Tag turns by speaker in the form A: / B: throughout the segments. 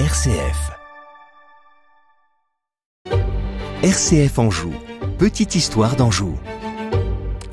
A: RCF. RCF Anjou. Petite histoire d'Anjou.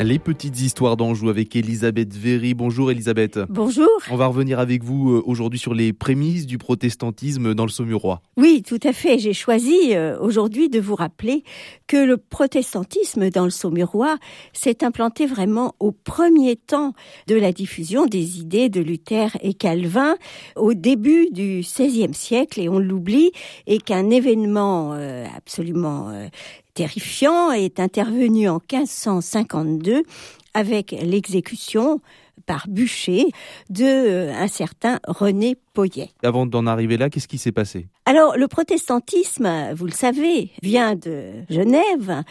B: Les petites histoires d'Anjou avec Elisabeth Véry. Bonjour Elisabeth.
C: Bonjour.
B: On va revenir avec vous euh, aujourd'hui sur les prémices du protestantisme dans le Saumurois.
C: Oui, tout à fait. J'ai choisi euh, aujourd'hui de vous rappeler que le protestantisme dans le Saumurois s'est implanté vraiment au premier temps de la diffusion des idées de Luther et Calvin au début du XVIe siècle et on l'oublie et qu'un événement euh, absolument terrifiant est intervenu en 1552 avec l'exécution par bûcher de euh, un certain René Poyet.
B: Avant d'en arriver là, qu'est-ce qui s'est passé?
C: Alors, le protestantisme, vous le savez, vient de Genève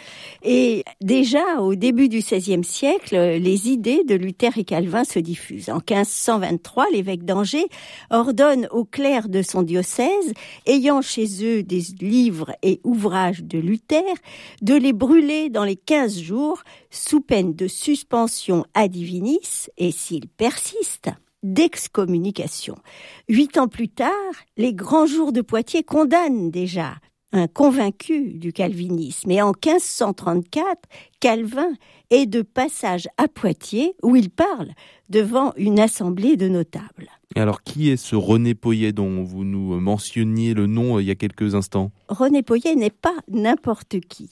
C: et déjà au début du XVIe siècle, les idées de Luther et Calvin se diffusent. En 1523, l'évêque d'Angers ordonne aux clercs de son diocèse, ayant chez eux des livres et ouvrages de Luther, de les brûler dans les 15 jours sous peine de suspension ad divinis et s'ils persistent, d'excommunication. Huit ans plus tard, les grands jours de Poitiers condamnent déjà un convaincu du calvinisme. Et en 1534, Calvin est de passage à Poitiers où il parle devant une assemblée de notables.
B: Et alors, qui est ce René Poyet dont vous nous mentionniez le nom euh, il y a quelques instants?
C: René Poyet n'est pas n'importe qui.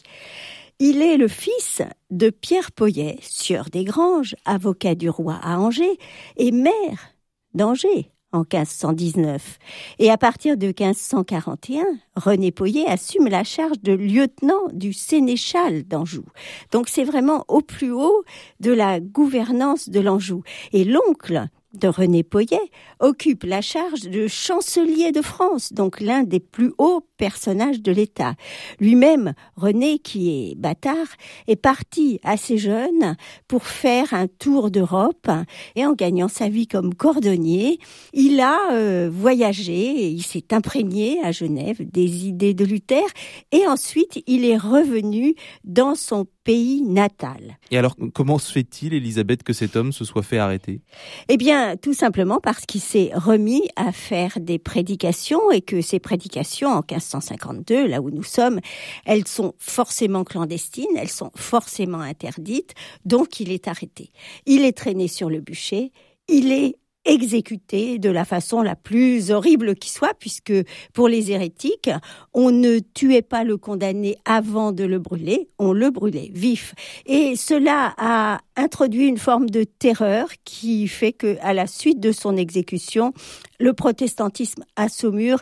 C: Il est le fils de Pierre Poyet, sieur des Granges, avocat du roi à Angers, et maire d'Angers en 1519. Et à partir de 1541, René Poyet assume la charge de lieutenant du sénéchal d'Anjou. Donc c'est vraiment au plus haut de la gouvernance de l'Anjou. Et l'oncle de René Poyet occupe la charge de chancelier de France, donc l'un des plus hauts personnages de l'État. Lui-même, René, qui est bâtard, est parti assez jeune pour faire un tour d'Europe et en gagnant sa vie comme cordonnier, il a euh, voyagé, il s'est imprégné à Genève des idées de Luther et ensuite il est revenu dans son pays natal.
B: Et alors, comment se fait-il, Elisabeth, que cet homme se soit fait arrêter?
C: Eh bien, tout simplement parce qu'il s'est remis à faire des prédications et que ces prédications, en 1552, là où nous sommes, elles sont forcément clandestines, elles sont forcément interdites, donc il est arrêté. Il est traîné sur le bûcher, il est exécuté de la façon la plus horrible qui soit, puisque pour les hérétiques, on ne tuait pas le condamné avant de le brûler, on le brûlait vif. Et cela a introduit une forme de terreur qui fait que, à la suite de son exécution, le protestantisme à Saumur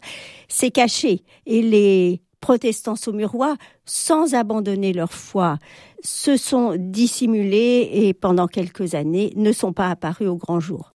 C: s'est caché et les protestants saumurois, sans abandonner leur foi, se sont dissimulés et pendant quelques années ne sont pas apparus au grand jour.